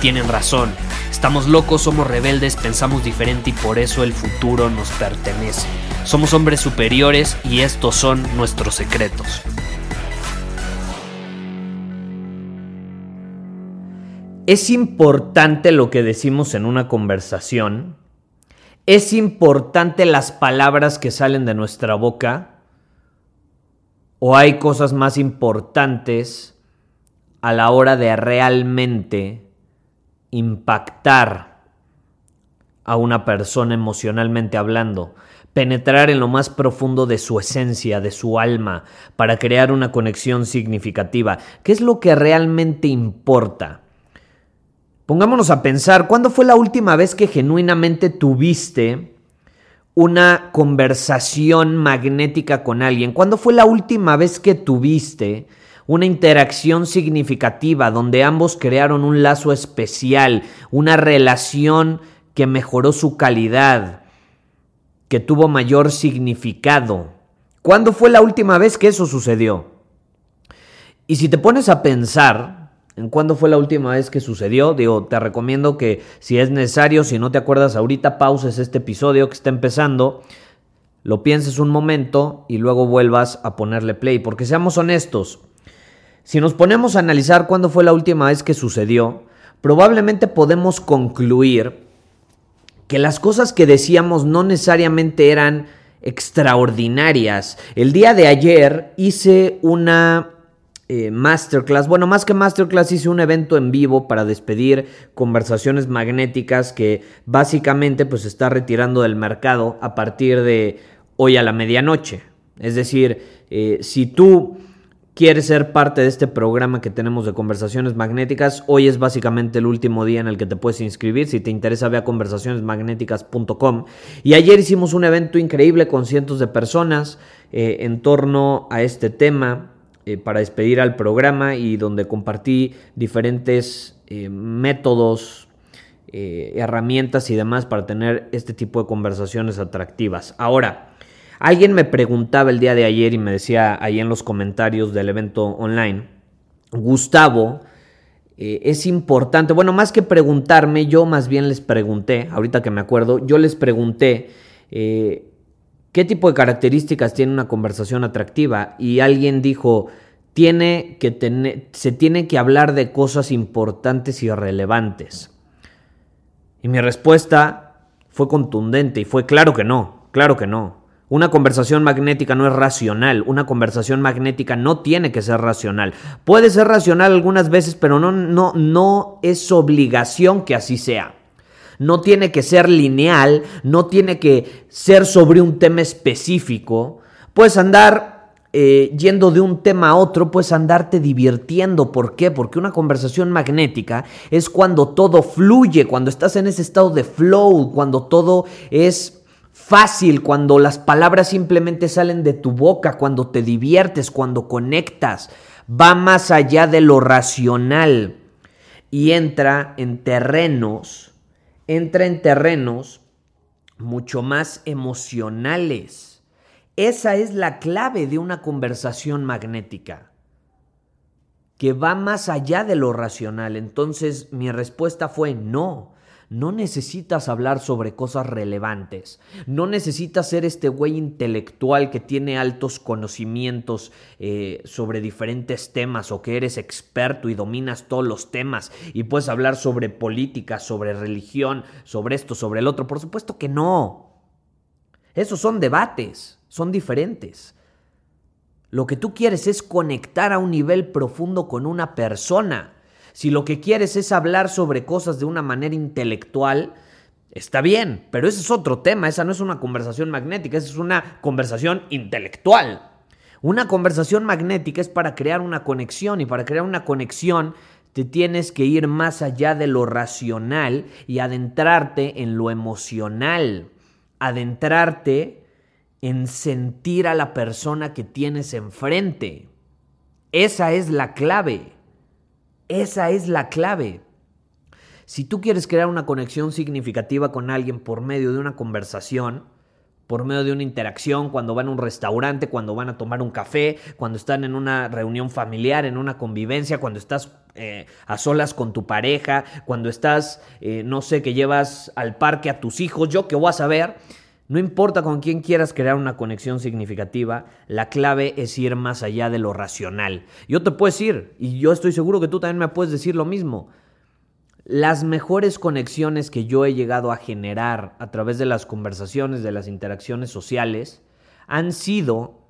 tienen razón. Estamos locos, somos rebeldes, pensamos diferente y por eso el futuro nos pertenece. Somos hombres superiores y estos son nuestros secretos. Es importante lo que decimos en una conversación. Es importante las palabras que salen de nuestra boca. ¿O hay cosas más importantes a la hora de realmente impactar a una persona emocionalmente hablando? penetrar en lo más profundo de su esencia, de su alma, para crear una conexión significativa. ¿Qué es lo que realmente importa? Pongámonos a pensar, ¿cuándo fue la última vez que genuinamente tuviste una conversación magnética con alguien? ¿Cuándo fue la última vez que tuviste una interacción significativa donde ambos crearon un lazo especial, una relación que mejoró su calidad, que tuvo mayor significado? ¿Cuándo fue la última vez que eso sucedió? Y si te pones a pensar, en cuándo fue la última vez que sucedió. Digo, te recomiendo que si es necesario, si no te acuerdas ahorita, pauses este episodio que está empezando, lo pienses un momento y luego vuelvas a ponerle play. Porque seamos honestos, si nos ponemos a analizar cuándo fue la última vez que sucedió, probablemente podemos concluir que las cosas que decíamos no necesariamente eran extraordinarias. El día de ayer hice una eh, masterclass. Bueno, más que masterclass, hice un evento en vivo para despedir conversaciones magnéticas que básicamente pues está retirando del mercado a partir de hoy a la medianoche. Es decir, eh, si tú quieres ser parte de este programa que tenemos de conversaciones magnéticas, hoy es básicamente el último día en el que te puedes inscribir. Si te interesa, ve a conversacionesmagnéticas.com. Y ayer hicimos un evento increíble con cientos de personas eh, en torno a este tema. Eh, para despedir al programa y donde compartí diferentes eh, métodos, herramientas y demás para tener este tipo de conversaciones atractivas. Ahora, alguien me preguntaba el día de ayer y me decía ahí en los comentarios del evento online, Gustavo, es importante, bueno, más que preguntarme, yo más bien les pregunté, ahorita que me acuerdo, yo les pregunté, ¿Qué tipo de características tiene una conversación atractiva? Y alguien dijo, tiene que se tiene que hablar de cosas importantes y relevantes. Y mi respuesta fue contundente y fue claro que no, claro que no. Una conversación magnética no es racional, una conversación magnética no tiene que ser racional. Puede ser racional algunas veces, pero no, no, no es obligación que así sea no tiene que ser lineal, no tiene que ser sobre un tema específico. Puedes andar eh, yendo de un tema a otro, puedes andarte divirtiendo. ¿Por qué? Porque una conversación magnética es cuando todo fluye, cuando estás en ese estado de flow, cuando todo es fácil, cuando las palabras simplemente salen de tu boca, cuando te diviertes, cuando conectas. Va más allá de lo racional y entra en terrenos entra en terrenos mucho más emocionales. Esa es la clave de una conversación magnética, que va más allá de lo racional. Entonces mi respuesta fue no. No necesitas hablar sobre cosas relevantes. No necesitas ser este güey intelectual que tiene altos conocimientos eh, sobre diferentes temas o que eres experto y dominas todos los temas y puedes hablar sobre política, sobre religión, sobre esto, sobre el otro. Por supuesto que no. Esos son debates, son diferentes. Lo que tú quieres es conectar a un nivel profundo con una persona si lo que quieres es hablar sobre cosas de una manera intelectual, Está bien, pero ese es otro tema, esa no es una conversación magnética, esa es una conversación intelectual. Una conversación magnética es para crear una conexión y para crear una conexión te tienes que ir más allá de lo racional y adentrarte en lo emocional, adentrarte en sentir a la persona que tienes enfrente. Esa es la clave. Esa es la clave. Si tú quieres crear una conexión significativa con alguien por medio de una conversación, por medio de una interacción, cuando van a un restaurante, cuando van a tomar un café, cuando están en una reunión familiar, en una convivencia, cuando estás eh, a solas con tu pareja, cuando estás, eh, no sé, que llevas al parque a tus hijos, yo que voy a saber. No importa con quién quieras crear una conexión significativa, la clave es ir más allá de lo racional. Yo te puedo decir, y yo estoy seguro que tú también me puedes decir lo mismo, las mejores conexiones que yo he llegado a generar a través de las conversaciones, de las interacciones sociales, han sido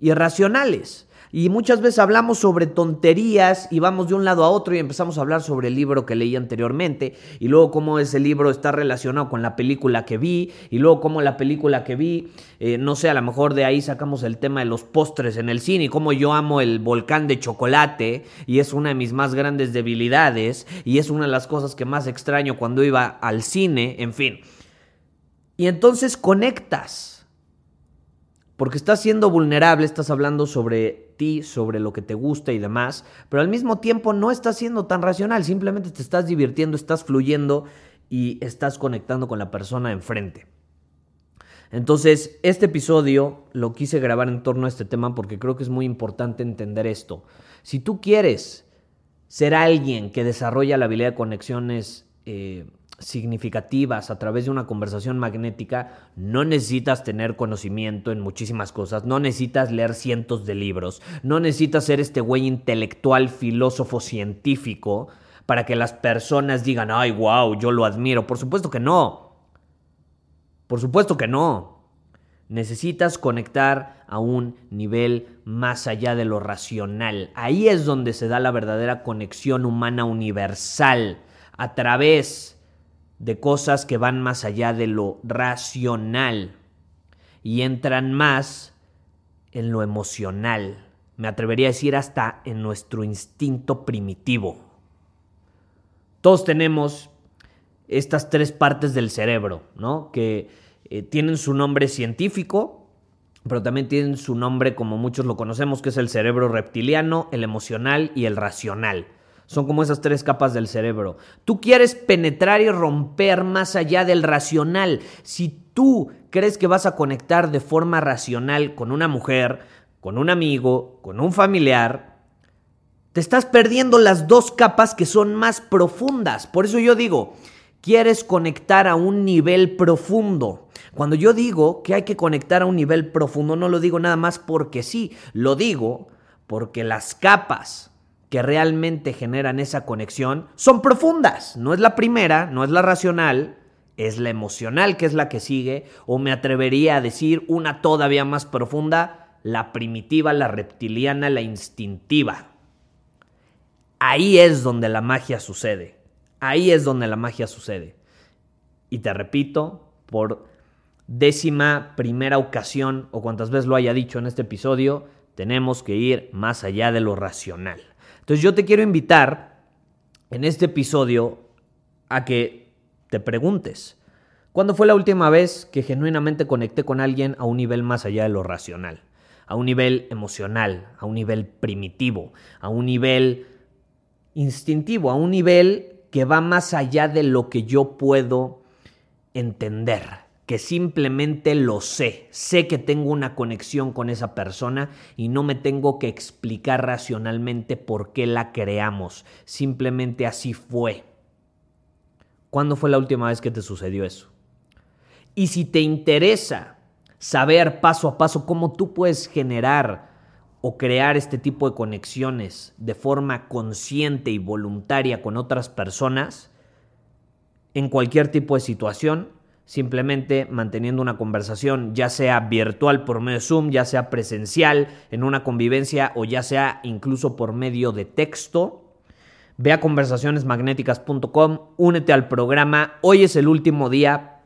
irracionales. Y muchas veces hablamos sobre tonterías y vamos de un lado a otro y empezamos a hablar sobre el libro que leí anteriormente y luego cómo ese libro está relacionado con la película que vi y luego cómo la película que vi, eh, no sé, a lo mejor de ahí sacamos el tema de los postres en el cine y cómo yo amo el volcán de chocolate y es una de mis más grandes debilidades y es una de las cosas que más extraño cuando iba al cine, en fin. Y entonces conectas porque estás siendo vulnerable, estás hablando sobre ti, sobre lo que te gusta y demás, pero al mismo tiempo no estás siendo tan racional, simplemente te estás divirtiendo, estás fluyendo y estás conectando con la persona enfrente. Entonces, este episodio lo quise grabar en torno a este tema porque creo que es muy importante entender esto. Si tú quieres ser alguien que desarrolla la habilidad de conexiones eh, significativas a través de una conversación magnética, no necesitas tener conocimiento en muchísimas cosas, no necesitas leer cientos de libros, no necesitas ser este güey intelectual, filósofo, científico, para que las personas digan, ay, wow, yo lo admiro. Por supuesto que no. Por supuesto que no. Necesitas conectar a un nivel más allá de lo racional. Ahí es donde se da la verdadera conexión humana universal, a través de cosas que van más allá de lo racional y entran más en lo emocional. Me atrevería a decir hasta en nuestro instinto primitivo. Todos tenemos estas tres partes del cerebro, ¿no? Que eh, tienen su nombre científico, pero también tienen su nombre como muchos lo conocemos, que es el cerebro reptiliano, el emocional y el racional. Son como esas tres capas del cerebro. Tú quieres penetrar y romper más allá del racional. Si tú crees que vas a conectar de forma racional con una mujer, con un amigo, con un familiar, te estás perdiendo las dos capas que son más profundas. Por eso yo digo, quieres conectar a un nivel profundo. Cuando yo digo que hay que conectar a un nivel profundo, no lo digo nada más porque sí, lo digo porque las capas que realmente generan esa conexión son profundas. No es la primera, no es la racional, es la emocional que es la que sigue, o me atrevería a decir una todavía más profunda, la primitiva, la reptiliana, la instintiva. Ahí es donde la magia sucede. Ahí es donde la magia sucede. Y te repito, por décima primera ocasión, o cuantas veces lo haya dicho en este episodio, tenemos que ir más allá de lo racional. Entonces yo te quiero invitar en este episodio a que te preguntes, ¿cuándo fue la última vez que genuinamente conecté con alguien a un nivel más allá de lo racional? A un nivel emocional, a un nivel primitivo, a un nivel instintivo, a un nivel que va más allá de lo que yo puedo entender que simplemente lo sé, sé que tengo una conexión con esa persona y no me tengo que explicar racionalmente por qué la creamos, simplemente así fue. ¿Cuándo fue la última vez que te sucedió eso? Y si te interesa saber paso a paso cómo tú puedes generar o crear este tipo de conexiones de forma consciente y voluntaria con otras personas, en cualquier tipo de situación, simplemente manteniendo una conversación, ya sea virtual por medio de Zoom, ya sea presencial en una convivencia o ya sea incluso por medio de texto, Ve a conversacionesmagnéticas.com, únete al programa. Hoy es el último día.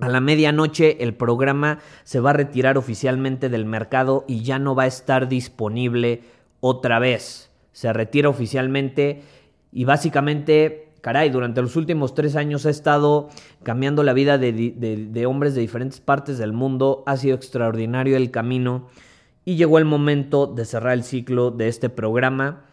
A la medianoche el programa se va a retirar oficialmente del mercado y ya no va a estar disponible otra vez. Se retira oficialmente y básicamente, caray, durante los últimos tres años ha estado cambiando la vida de, hombres de diferentes partes del mundo. Ha sido extraordinario el camino y llegó el momento de cerrar el ciclo de este programa.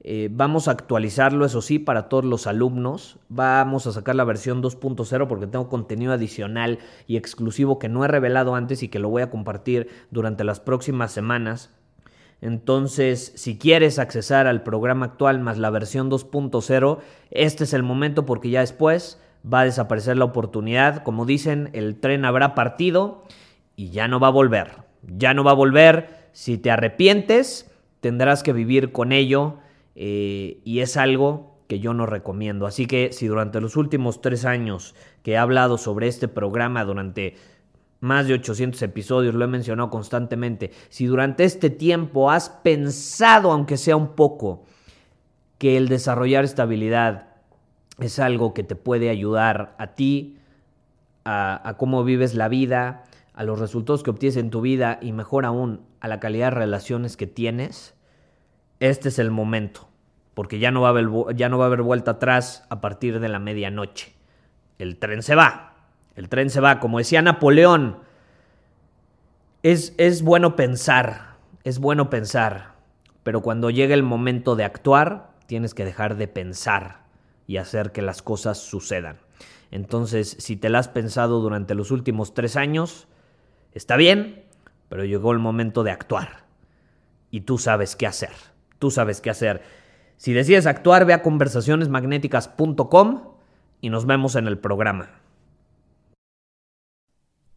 Eh, vamos a actualizarlo, eso sí, para todos los alumnos. Vamos a sacar la versión 2.0 porque tengo contenido adicional y exclusivo que no he revelado antes y que lo voy a compartir durante las próximas semanas. Entonces, si quieres accesar al programa actual más la versión 2.0, este es el momento porque ya después va a desaparecer la oportunidad. Como dicen, el tren habrá partido y ya no va a volver. Ya no va a volver. Si te arrepientes, tendrás que vivir con ello eh, y es algo que yo no recomiendo. Así que si durante los últimos tres años que he hablado sobre este programa, durante más de 800 episodios, lo he mencionado constantemente, si durante este tiempo has pensado, aunque sea un poco, que el desarrollar estabilidad es algo que te puede ayudar a ti, a, a cómo vives la vida, a los resultados que obtienes en tu vida y mejor aún a la calidad de relaciones que tienes, este es el momento, porque ya no va a haber, ya no va a haber vuelta atrás a partir de la medianoche. El tren se va, el tren se va, como decía Napoleón. Es, es bueno pensar, es bueno pensar, pero cuando llega el momento de actuar, tienes que dejar de pensar y hacer que las cosas sucedan. Entonces, si te la has pensado durante los últimos tres años, está bien, pero llegó el momento de actuar. Y tú sabes qué hacer tú sabes qué hacer. Si decides actuar, ve a conversacionesmagnéticas.com y nos vemos en el programa.